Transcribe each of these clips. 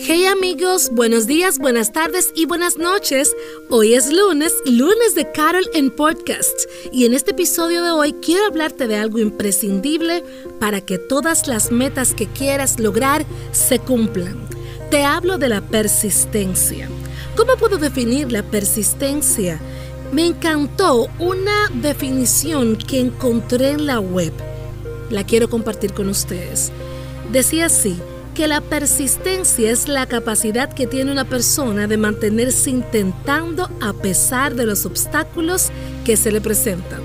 Hey amigos, buenos días, buenas tardes y buenas noches. Hoy es lunes, lunes de Carol en Podcast. Y en este episodio de hoy quiero hablarte de algo imprescindible para que todas las metas que quieras lograr se cumplan. Te hablo de la persistencia. ¿Cómo puedo definir la persistencia? Me encantó una definición que encontré en la web. La quiero compartir con ustedes. Decía así, que la persistencia es la capacidad que tiene una persona de mantenerse intentando a pesar de los obstáculos que se le presentan.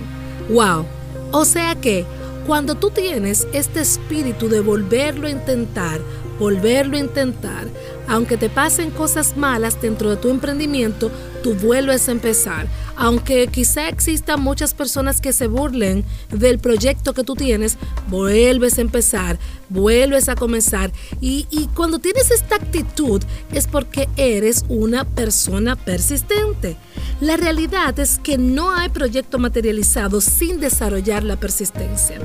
¡Wow! O sea que cuando tú tienes este espíritu de volverlo a intentar, volverlo a intentar, aunque te pasen cosas malas dentro de tu emprendimiento, tú vuelves a empezar. Aunque quizá existan muchas personas que se burlen del proyecto que tú tienes, vuelves a empezar, vuelves a comenzar. Y, y cuando tienes esta actitud es porque eres una persona persistente. La realidad es que no hay proyecto materializado sin desarrollar la persistencia.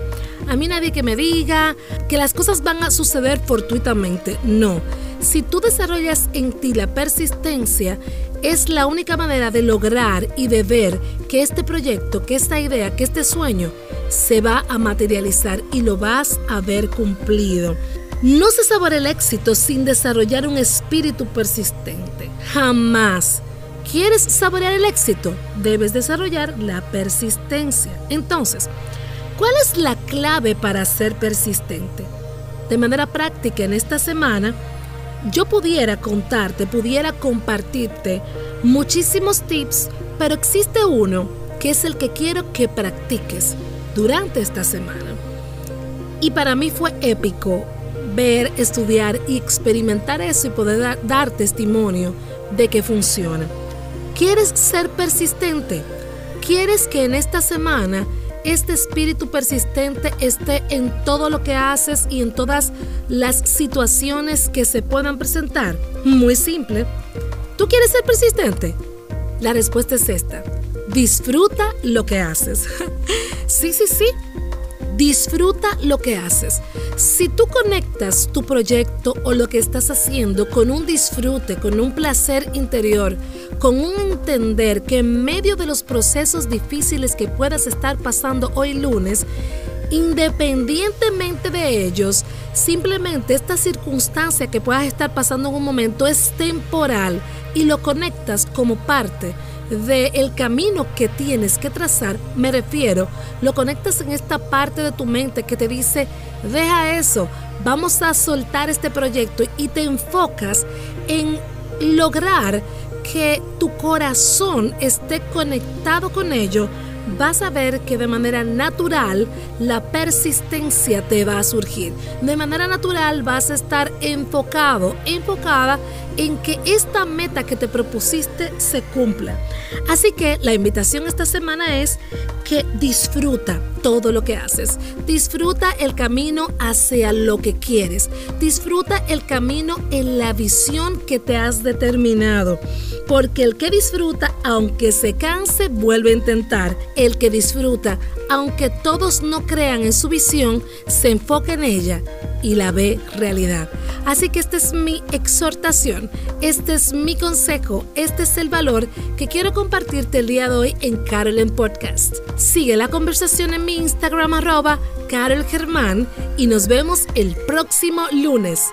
A mí nadie que me diga que las cosas van a suceder fortuitamente. No. Si tú desarrollas en ti la persistencia, es la única manera de lograr y de ver que este proyecto, que esta idea, que este sueño se va a materializar y lo vas a ver cumplido. No se saborea el éxito sin desarrollar un espíritu persistente. Jamás. ¿Quieres saborear el éxito? Debes desarrollar la persistencia. Entonces, ¿cuál es la clave para ser persistente? De manera práctica en esta semana, yo pudiera contarte, pudiera compartirte muchísimos tips, pero existe uno que es el que quiero que practiques durante esta semana. Y para mí fue épico ver, estudiar y experimentar eso y poder dar, testimonio de que funciona. ¿Quieres ser persistente? ¿Quieres que en esta semana este espíritu persistente esté en todo lo que haces y en todas las situaciones que se puedan presentar? Muy simple. ¿Tú quieres ser persistente? La respuesta es esta. Disfruta lo que haces. sí, sí, sí. Disfruta lo que haces. Si tú conectas tu proyecto o lo que estás haciendo con un disfrute, con un placer interior, con un entender que en medio de los procesos difíciles que puedas estar pasando hoy lunes, independientemente de ellos, simplemente esta circunstancia que puedas estar pasando en un momento es temporal y lo conectas como parte del camino que tienes que trazar, me refiero, lo conectas en esta parte de tu mente que te dice, deja eso, vamos a soltar este proyecto y te enfocas en lograr que tu corazón esté conectado con ello vas a ver que de manera natural la persistencia te va a surgir. De manera natural vas a estar enfocado, enfocada en que esta meta que te propusiste se cumpla. Así que la invitación esta semana es que disfruta todo lo que haces. Disfruta el camino hacia lo que quieres. Disfruta el camino en la visión que te has determinado. Porque el que disfruta, aunque se canse, vuelve a intentar. El que disfruta, aunque todos no crean en su visión, se enfoca en ella y la ve realidad. Así que esta es mi exhortación, este es mi consejo, este es el valor que quiero compartirte el día de hoy en Carol en Podcast. Sigue la conversación en mi Instagram arroba Carol Germán y nos vemos el próximo lunes.